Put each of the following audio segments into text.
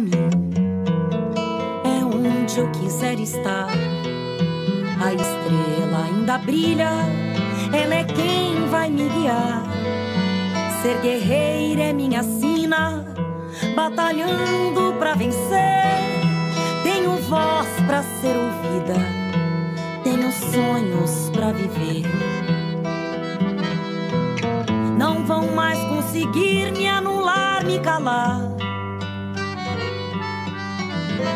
mim. É onde eu quiser estar. A estrela ainda brilha, ela é quem vai me guiar. Ser guerreira é minha sina, batalhando pra vencer. Tenho voz pra ser ouvida, tenho sonhos pra viver. Não vão mais conseguir me anular, me calar.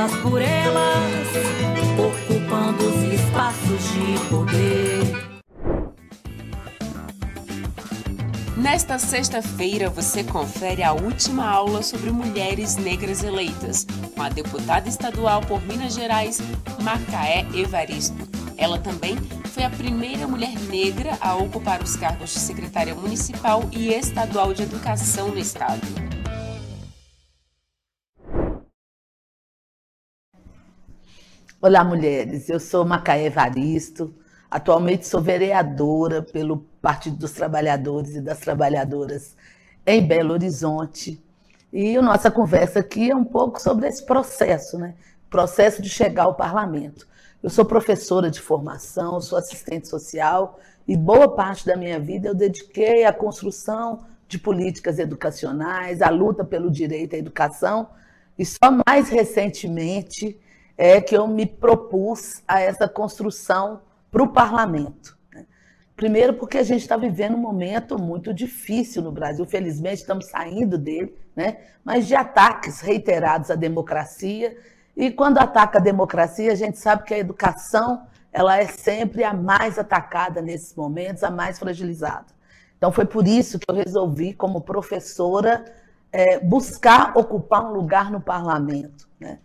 elas por elas, ocupando os espaços de poder. Nesta sexta-feira, você confere a última aula sobre mulheres negras eleitas, com a deputada estadual por Minas Gerais, Macaé Evaristo. Ela também foi a primeira mulher negra a ocupar os cargos de secretária municipal e estadual de educação no estado. Olá, mulheres. Eu sou Macaé Evaristo. Atualmente sou vereadora pelo Partido dos Trabalhadores e das Trabalhadoras em Belo Horizonte. E a nossa conversa aqui é um pouco sobre esse processo, né? Processo de chegar ao parlamento. Eu sou professora de formação, sou assistente social e boa parte da minha vida eu dediquei à construção de políticas educacionais, à luta pelo direito à educação e só mais recentemente é que eu me propus a essa construção para o parlamento. Né? Primeiro, porque a gente está vivendo um momento muito difícil no Brasil, felizmente estamos saindo dele, né? mas de ataques reiterados à democracia. E quando ataca a democracia, a gente sabe que a educação ela é sempre a mais atacada nesses momentos, a mais fragilizada. Então, foi por isso que eu resolvi, como professora, é, buscar ocupar um lugar no parlamento. Né?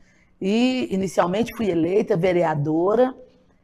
E, inicialmente, fui eleita vereadora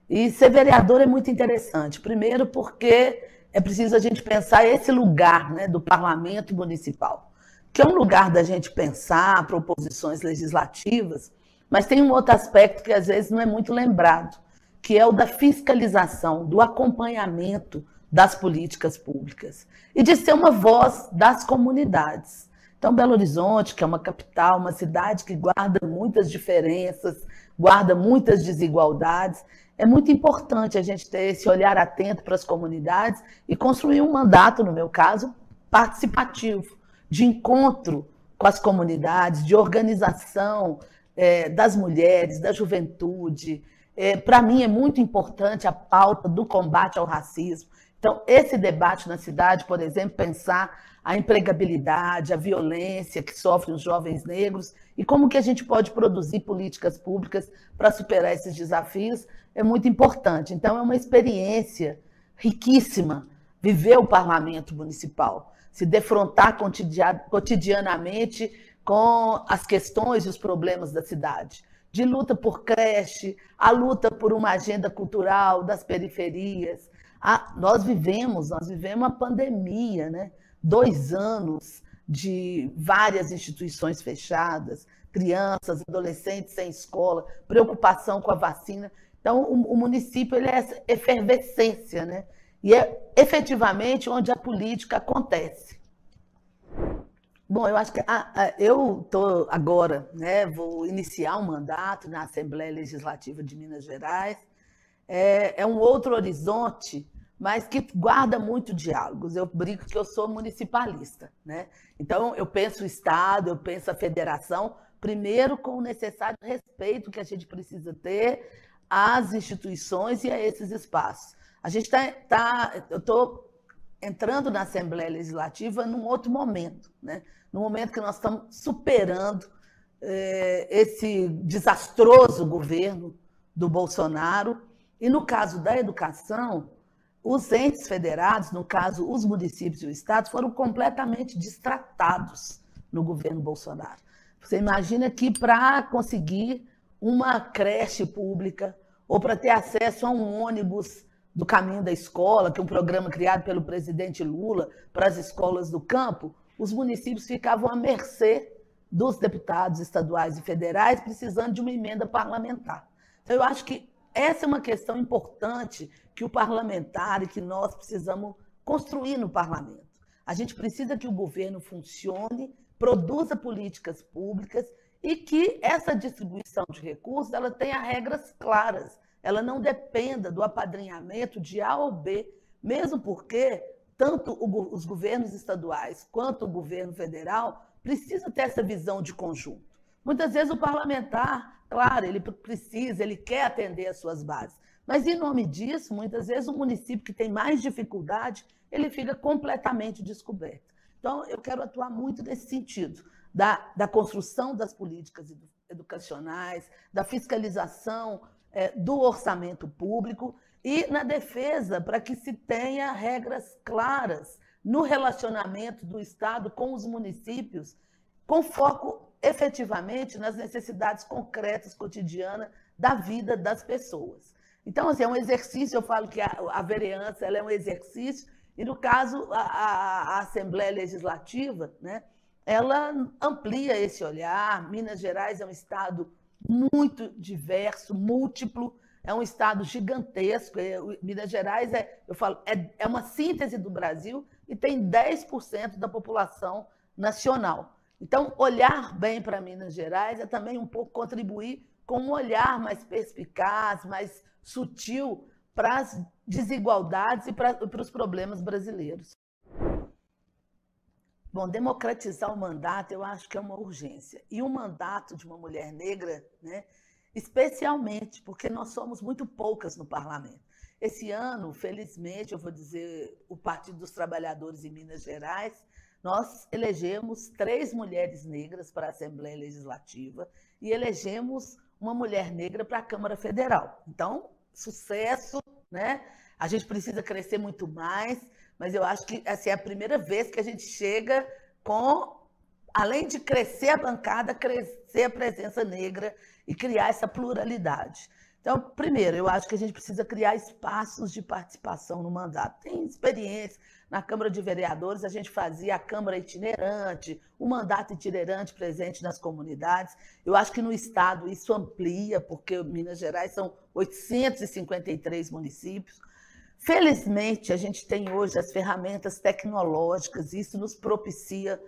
e ser vereador é muito interessante. Primeiro, porque é preciso a gente pensar esse lugar né, do parlamento municipal, que é um lugar da gente pensar proposições legislativas, mas tem um outro aspecto que às vezes não é muito lembrado, que é o da fiscalização, do acompanhamento das políticas públicas e de ser uma voz das comunidades. Então, Belo Horizonte, que é uma capital, uma cidade que guarda muitas diferenças, guarda muitas desigualdades, é muito importante a gente ter esse olhar atento para as comunidades e construir um mandato, no meu caso, participativo, de encontro com as comunidades, de organização é, das mulheres, da juventude. É, para mim é muito importante a pauta do combate ao racismo. Então, esse debate na cidade, por exemplo, pensar a empregabilidade, a violência que sofrem os jovens negros e como que a gente pode produzir políticas públicas para superar esses desafios é muito importante. Então, é uma experiência riquíssima viver o parlamento municipal, se defrontar cotidianamente com as questões e os problemas da cidade. De luta por creche, a luta por uma agenda cultural das periferias. Ah, nós vivemos, nós vivemos uma pandemia, né? dois anos de várias instituições fechadas, crianças, adolescentes sem escola, preocupação com a vacina. Então, o, o município ele é essa efervescência, né? E é efetivamente onde a política acontece. Bom, eu acho que ah, ah eu estou agora, né, vou iniciar um mandato na Assembleia Legislativa de Minas Gerais. É, é um outro horizonte, mas que guarda muito diálogos. Eu brinco que eu sou municipalista, né? Então eu penso o Estado, eu penso a federação, primeiro com o necessário respeito que a gente precisa ter às instituições e a esses espaços. A gente está. Tá, eu estou entrando na Assembleia Legislativa num outro momento, né? no momento que nós estamos superando eh, esse desastroso governo do Bolsonaro. E no caso da educação, os entes federados, no caso os municípios e o Estado, foram completamente distratados no governo Bolsonaro. Você imagina que para conseguir uma creche pública ou para ter acesso a um ônibus do caminho da escola, que é um programa criado pelo presidente Lula para as escolas do campo, os municípios ficavam à mercê dos deputados estaduais e federais precisando de uma emenda parlamentar. Então, eu acho que essa é uma questão importante que o parlamentar e que nós precisamos construir no parlamento. A gente precisa que o governo funcione, produza políticas públicas e que essa distribuição de recursos ela tenha regras claras, ela não dependa do apadrinhamento de A ou B, mesmo porque tanto os governos estaduais quanto o governo federal precisa ter essa visão de conjunto. Muitas vezes o parlamentar, claro, ele precisa, ele quer atender as suas bases, mas em nome disso, muitas vezes o município que tem mais dificuldade, ele fica completamente descoberto. Então, eu quero atuar muito nesse sentido, da, da construção das políticas educacionais, da fiscalização é, do orçamento público e na defesa para que se tenha regras claras no relacionamento do Estado com os municípios, com foco efetivamente nas necessidades concretas, cotidianas da vida das pessoas. Então, assim, é um exercício, eu falo que a, a vereança ela é um exercício, e no caso, a, a, a Assembleia Legislativa, né, ela amplia esse olhar. Minas Gerais é um estado muito diverso, múltiplo, é um estado gigantesco. É, Minas Gerais é, eu falo, é, é uma síntese do Brasil e tem 10% da população nacional. Então, olhar bem para Minas Gerais é também um pouco contribuir com um olhar mais perspicaz, mais sutil para as desigualdades e para, os problemas brasileiros. Bom, democratizar o mandato eu acho que é uma urgência. E o mandato de uma mulher negra, né, especialmente porque nós somos muito poucas no parlamento. Esse ano, felizmente, eu vou dizer, o Partido dos Trabalhadores em Minas Gerais, nós elegemos três mulheres negras para a Assembleia Legislativa e elegemos uma mulher negra para a Câmara Federal. Então, sucesso, né? A gente precisa crescer muito mais, mas eu acho que assim, é a primeira vez que a gente chega com, além de crescer a bancada, crescer a presença negra e criar essa pluralidade. Então, primeiro, eu acho que a gente precisa criar espaços de participação no mandato. Tem experiência na Câmara de Vereadores, a gente fazia a Câmara itinerante, o mandato itinerante presente nas comunidades. Eu acho que no Estado isso amplia, porque Minas Gerais são 853 municípios. Felizmente, a gente tem hoje as ferramentas tecnológicas, isso nos propicia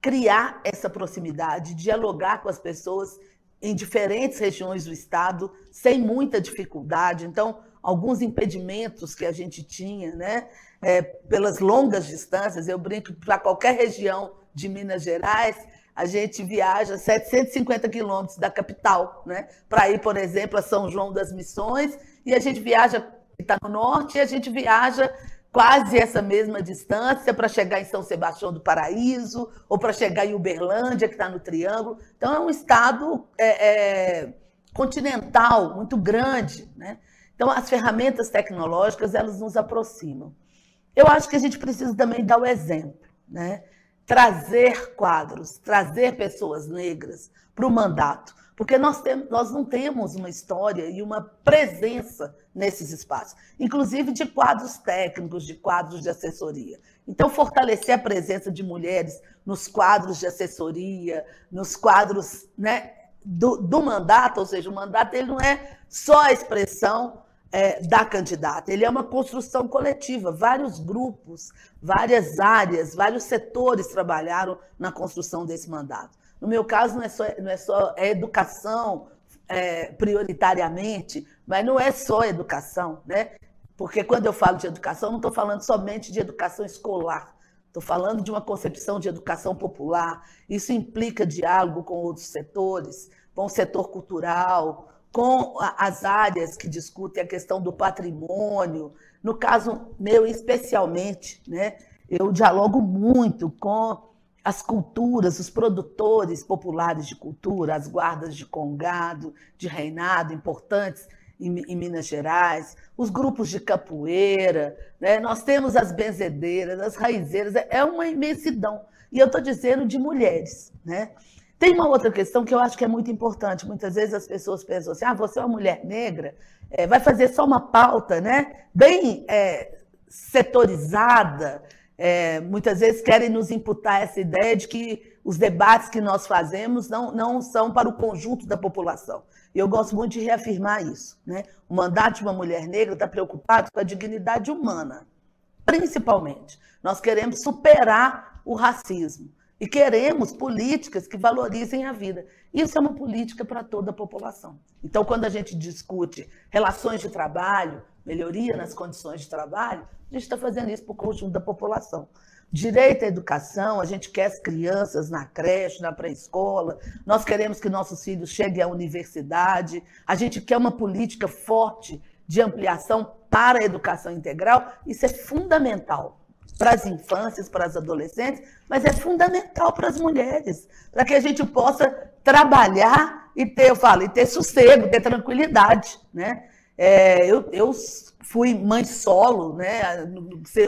criar essa proximidade, dialogar com as pessoas em diferentes regiões do estado, sem muita dificuldade. Então, alguns impedimentos que a gente tinha, né, é, pelas longas distâncias, eu brinco para qualquer região de Minas Gerais, a gente viaja 750 quilômetros da capital, né, para ir, por exemplo, a São João das Missões, e a gente viaja está no norte, e a gente viaja quase essa mesma distância para chegar em São Sebastião do Paraíso, ou para chegar em Uberlândia, que está no Triângulo. Então, é um estado é, é, continental, muito grande. Né? Então, as ferramentas tecnológicas, elas nos aproximam. Eu acho que a gente precisa também dar o exemplo, né? trazer quadros, trazer pessoas negras para o mandato. Porque nós, nós não temos uma história e uma presença nesses espaços, inclusive de quadros técnicos, de quadros de assessoria. Então, fortalecer a presença de mulheres nos quadros de assessoria, nos quadros né, do, do mandato, ou seja, o mandato ele não é só a expressão é, da candidata, ele é uma construção coletiva. Vários grupos, várias áreas, vários setores trabalharam na construção desse mandato. No meu caso, não é só, não é só é educação é, prioritariamente, mas não é só educação, né? Porque quando eu falo de educação, não estou falando somente de educação escolar, estou falando de uma concepção de educação popular. Isso implica diálogo com outros setores, com o setor cultural, com as áreas que discutem a questão do patrimônio. No caso meu, especialmente, né, eu dialogo muito com as culturas, os produtores populares de cultura, as guardas de congado, de reinado, importantes em, em Minas Gerais, os grupos de capoeira, né? nós temos as benzedeiras, as raizeiras, é, é uma imensidão. E eu estou dizendo de mulheres. Né? Tem uma outra questão que eu acho que é muito importante. Muitas vezes as pessoas pensam assim: ah, você é uma mulher negra, é, vai fazer só uma pauta né? bem é, setorizada. É, muitas vezes querem nos imputar essa ideia de que os debates que nós fazemos não, não são para o conjunto da população. E eu gosto muito de reafirmar isso. Né? O mandato de uma mulher negra está preocupado com a dignidade humana, principalmente. Nós queremos superar o racismo e queremos políticas que valorizem a vida. Isso é uma política para toda a população. Então, quando a gente discute relações de trabalho, melhoria nas condições de trabalho, a gente está fazendo isso para o conjunto da população. Direito à educação, a gente quer as crianças na creche, na pré-escola, nós queremos que nossos filhos cheguem à universidade, a gente quer uma política forte de ampliação para a educação integral, isso é fundamental para as infâncias, para as adolescentes, mas é fundamental para as mulheres, para que a gente possa trabalhar e ter, eu falo, e ter sossego, ter tranquilidade, né? É, eu, eu fui mãe solo, né?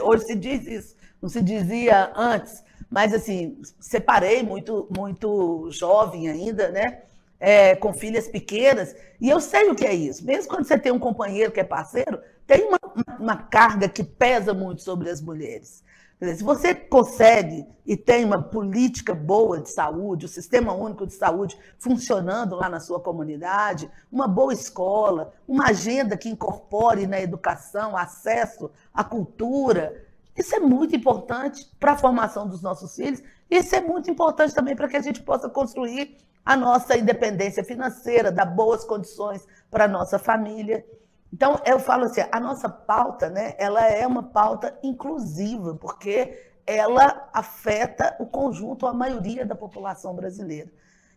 Hoje se diz isso, não se dizia antes, mas assim, separei muito, muito jovem ainda, né? É, com filhas pequenas, e eu sei o que é isso. Mesmo quando você tem um companheiro que é parceiro, tem uma, uma carga que pesa muito sobre as mulheres. Se você consegue e tem uma política boa de saúde, o sistema único de saúde funcionando lá na sua comunidade, uma boa escola, uma agenda que incorpore na educação acesso à cultura, isso é muito importante para a formação dos nossos filhos. Isso é muito importante também para que a gente possa construir a nossa independência financeira, dar boas condições para a nossa família. Então, eu falo assim, a nossa pauta, né, ela é uma pauta inclusiva, porque ela afeta o conjunto, a maioria da população brasileira.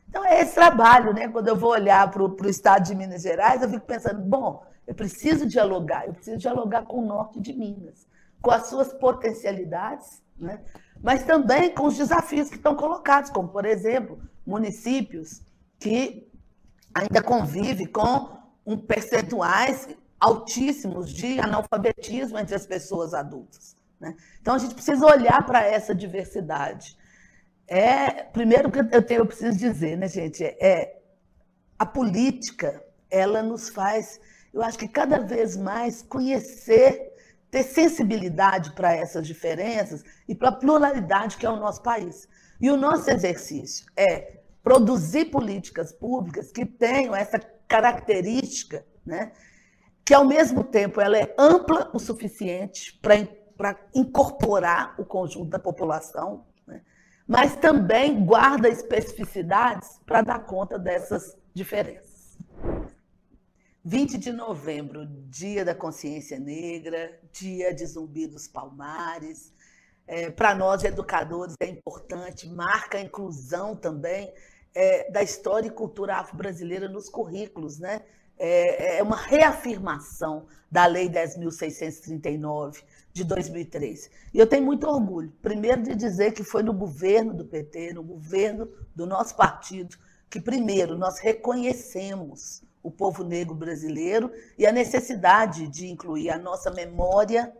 Então, é esse trabalho, né? Quando eu vou olhar para o estado de Minas Gerais, eu fico pensando, bom, eu preciso dialogar, eu preciso dialogar com o norte de Minas com as suas potencialidades, né? mas também com os desafios que estão colocados, como, por exemplo, municípios que ainda convivem com um percentuais altíssimos de analfabetismo entre as pessoas adultas. Né? Então, a gente precisa olhar para essa diversidade. É, primeiro que eu, tenho, eu preciso dizer, né, gente, é a política, ela nos faz, eu acho que cada vez mais conhecer ter sensibilidade para essas diferenças e para a pluralidade que é o nosso país. E o nosso exercício é produzir políticas públicas que tenham essa característica, né, que ao mesmo tempo ela é ampla o suficiente para incorporar o conjunto da população, né, mas também guarda especificidades para dar conta dessas diferenças. 20 de novembro, Dia da Consciência Negra, Dia de Zumbi dos Palmares. É, Para nós, educadores, é importante, marca a inclusão também é, da história e cultura afro-brasileira nos currículos. Né? É, é uma reafirmação da Lei 10.639 de 2003. E eu tenho muito orgulho, primeiro, de dizer que foi no governo do PT, no governo do nosso partido, que, primeiro, nós reconhecemos o povo negro brasileiro e a necessidade de incluir a nossa memória,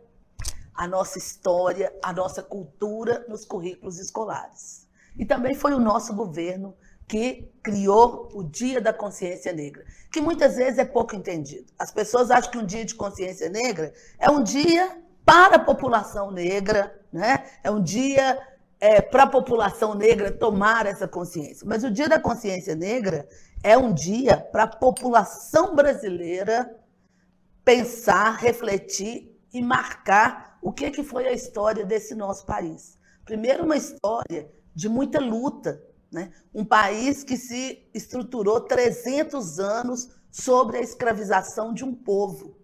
a nossa história, a nossa cultura nos currículos escolares. E também foi o nosso governo que criou o Dia da Consciência Negra, que muitas vezes é pouco entendido. As pessoas acham que um dia de consciência negra é um dia para a população negra, né? é um dia é, para a população negra tomar essa consciência. Mas o Dia da Consciência Negra é um dia para a população brasileira pensar, refletir e marcar o que, que foi a história desse nosso país. Primeiro, uma história de muita luta. Né? Um país que se estruturou 300 anos sobre a escravização de um povo.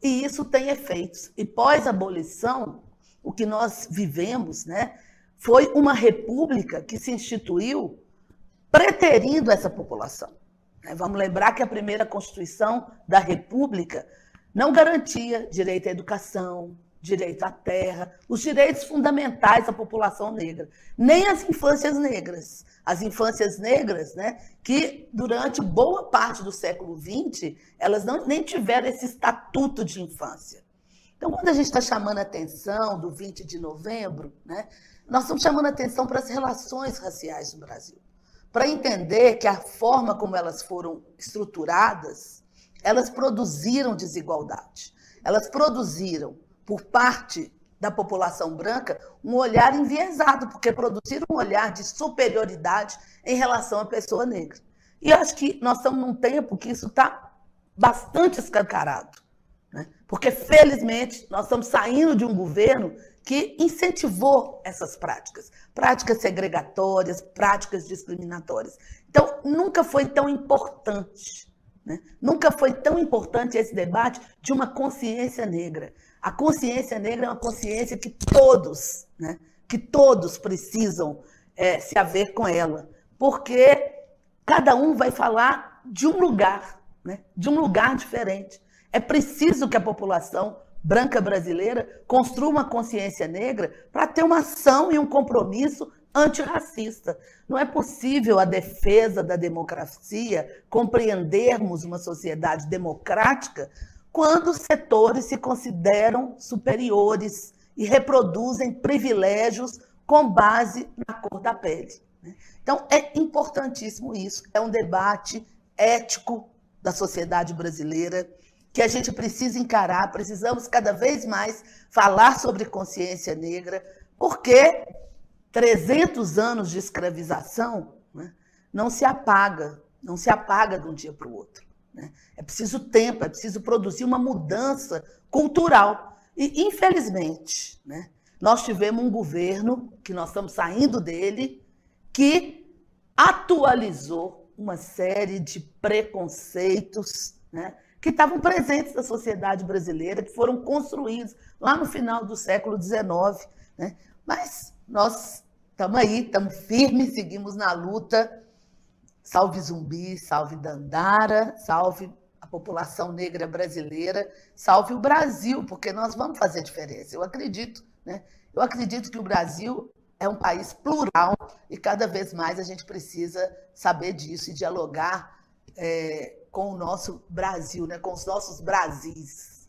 E isso tem efeitos. E pós-abolição, o que nós vivemos, né, foi uma república que se instituiu preterindo essa população. Né, vamos lembrar que a primeira Constituição da República não garantia direito à educação, direito à terra, os direitos fundamentais da população negra, nem as infâncias negras. As infâncias negras, né, que durante boa parte do século XX, elas não, nem tiveram esse estatuto de infância. Então, quando a gente está chamando a atenção do 20 de novembro, né, nós estamos chamando a atenção para as relações raciais no Brasil, para entender que a forma como elas foram estruturadas, elas produziram desigualdade, elas produziram por parte da população branca um olhar enviesado, porque produziram um olhar de superioridade em relação à pessoa negra. E acho que nós estamos num tempo que isso está bastante escancarado. Né? Porque, felizmente, nós estamos saindo de um governo que incentivou essas práticas, práticas segregatórias, práticas discriminatórias. Então, nunca foi tão importante, né? nunca foi tão importante esse debate de uma consciência negra. A consciência negra é uma consciência que todos, né, que todos precisam é, se haver com ela, porque cada um vai falar de um lugar, né, de um lugar diferente. É preciso que a população branca brasileira construa uma consciência negra para ter uma ação e um compromisso antirracista. Não é possível a defesa da democracia, compreendermos uma sociedade democrática quando setores se consideram superiores e reproduzem privilégios com base na cor da pele. Né? Então, é importantíssimo isso. É um debate ético da sociedade brasileira que a gente precisa encarar. Precisamos cada vez mais falar sobre consciência negra, porque 300 anos de escravização né, não se apaga, não se apaga de um dia para o outro. Né? É preciso tempo, é preciso produzir uma mudança cultural. E, infelizmente, né, nós tivemos um governo, que nós estamos saindo dele, que atualizou uma série de preconceitos né, que estavam presentes na sociedade brasileira, que foram construídos lá no final do século XIX. Né? Mas nós estamos aí, estamos firmes, seguimos na luta Salve Zumbi, salve Dandara, salve a população negra brasileira, salve o Brasil, porque nós vamos fazer diferença. Eu acredito, né? Eu acredito que o Brasil é um país plural e cada vez mais a gente precisa saber disso e dialogar é, com o nosso Brasil, né? com os nossos Brasis.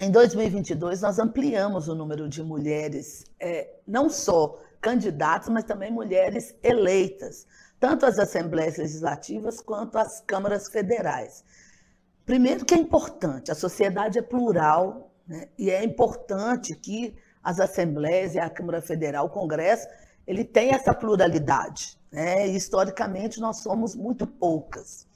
Em 2022, nós ampliamos o número de mulheres, é, não só candidatas, mas também mulheres eleitas tanto as assembleias legislativas quanto as câmaras federais. Primeiro, que é importante, a sociedade é plural né, e é importante que as assembleias e a Câmara Federal, o Congresso, ele tem essa pluralidade. Né, e, historicamente, nós somos muito poucas.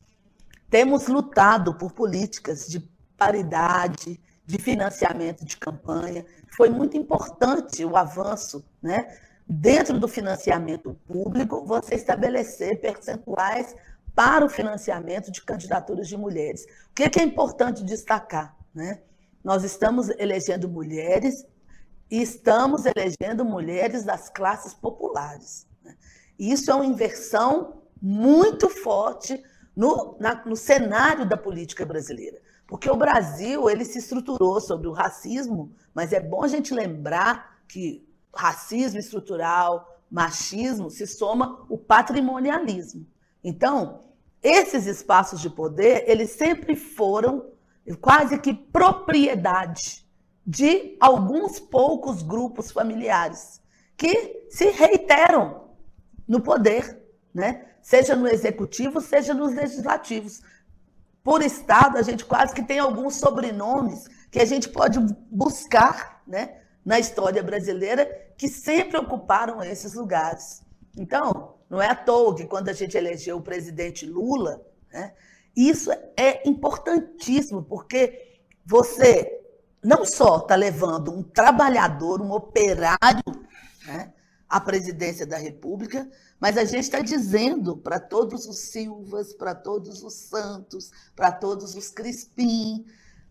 Temos lutado por políticas de paridade, de financiamento de campanha. Foi muito importante o avanço né, dentro do financiamento público, você estabelecer percentuais para o financiamento de candidaturas de mulheres. O que é, importante destacar? Né? Nós estamos elegendo mulheres e estamos elegendo mulheres das classes populares. Né? Isso é uma inversão muito forte no, na, no cenário da política brasileira. Porque o Brasil ele se estruturou sobre o racismo, mas é bom a gente lembrar que racismo estrutural, machismo, se soma o patrimonialismo. Então, esses espaços de poder, eles sempre foram quase que propriedade de alguns poucos grupos familiares que se reiteram no poder, né? seja no executivo, seja nos legislativos. Por Estado, a gente quase que tem alguns sobrenomes que a gente pode buscar né? na história brasileira que sempre ocuparam esses lugares. Então, não é à toa que quando a gente elegeu o presidente Lula, né, isso é importantíssimo, porque você não só está levando um trabalhador, um operário, né, à presidência da República, mas a gente está dizendo para todos os Silvas, para todos os Santos, para todos os Crispim,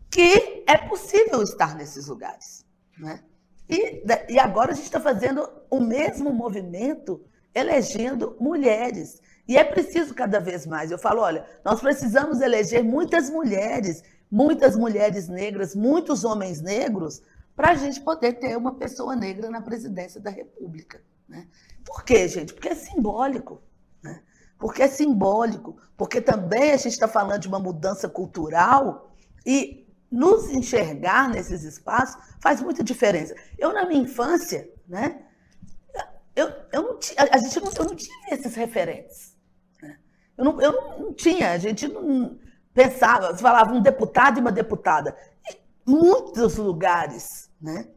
que é possível estar nesses lugares. Né? E, e agora a gente está fazendo o mesmo movimento elegendo mulheres. E é preciso cada vez mais. Eu falo, olha, nós precisamos eleger muitas mulheres muitas mulheres negras, muitos homens negros, para a gente poder ter uma pessoa negra na presidência da República. Né? Por quê, gente? Porque é simbólico. Né? Porque é simbólico. Porque também a gente está falando de uma mudança cultural e nos enxergar nesses espaços faz muita diferença. Eu, na minha infância, né, eu, eu não tinha, a gente não, eu não tinha esses referentes. Né? Eu, não, eu não tinha, a gente não pensava, falava um deputado e uma deputada. Em muitos lugares, né?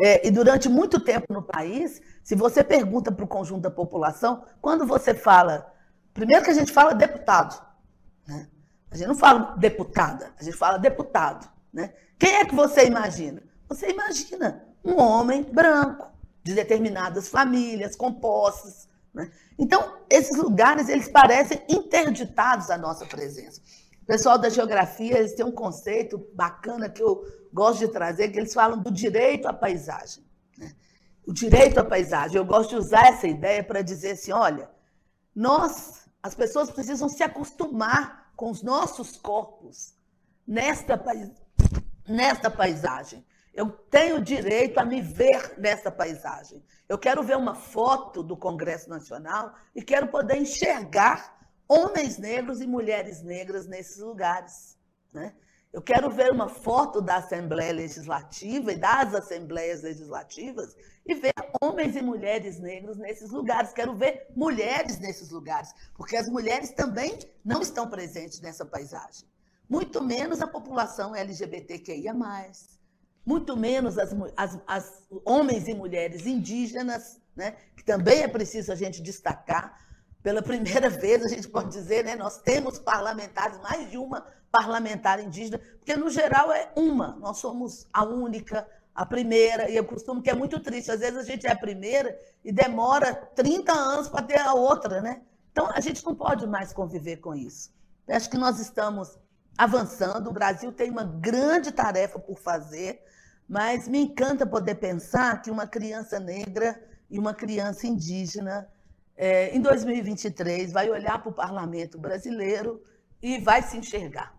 É, e durante muito tempo no país, se você pergunta para o conjunto da população, quando você fala, primeiro que a gente fala deputado, né? a gente não fala deputada, a gente fala deputado. Né? Quem é que você imagina? Você imagina um homem branco, de determinadas famílias, com posses. Né? Então, esses lugares, eles parecem interditados à nossa presença. O pessoal da geografia, eles têm um conceito bacana que eu gosto de trazer, que eles falam do direito à paisagem. Né? O direito à paisagem. Eu gosto de usar essa ideia para dizer assim, olha, nós, as pessoas precisam se acostumar com os nossos corpos nesta, nesta paisagem. Eu tenho direito a me ver nessa paisagem. Eu quero ver uma foto do Congresso Nacional e quero poder enxergar homens negros e mulheres negras nesses lugares. Né? Eu quero ver uma foto da Assembleia Legislativa e das Assembleias Legislativas e ver homens e mulheres negros nesses lugares. Quero ver mulheres nesses lugares, porque as mulheres também não estão presentes nessa paisagem. Muito menos a população LGBTQIA muito menos as, as, as homens e mulheres indígenas, né, que também é preciso a gente destacar. Pela primeira vez, a gente pode dizer, né, nós temos parlamentares, mais de uma parlamentar indígena, porque no geral é uma, nós somos a única, a primeira, e eu costumo que é muito triste, às vezes a gente é a primeira e demora 30 anos para ter a outra, né? Então a gente não pode mais conviver com isso. Eu acho que nós estamos avançando, o Brasil tem uma grande tarefa por fazer, mas me encanta poder pensar que uma criança negra e uma criança indígena, é, em 2023, vai olhar para o parlamento brasileiro e vai se enxergar.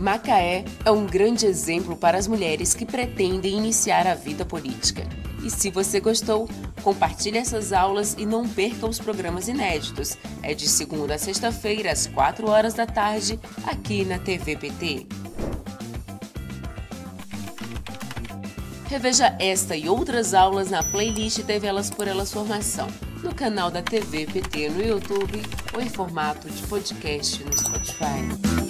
Macaé é um grande exemplo para as mulheres que pretendem iniciar a vida política. E se você gostou, compartilhe essas aulas e não perca os programas inéditos. É de segunda a sexta-feira, às 4 horas da tarde, aqui na TVPT. Reveja esta e outras aulas na playlist TV Elas por Elas Formação, no canal da TV PT no YouTube ou em formato de podcast no Spotify.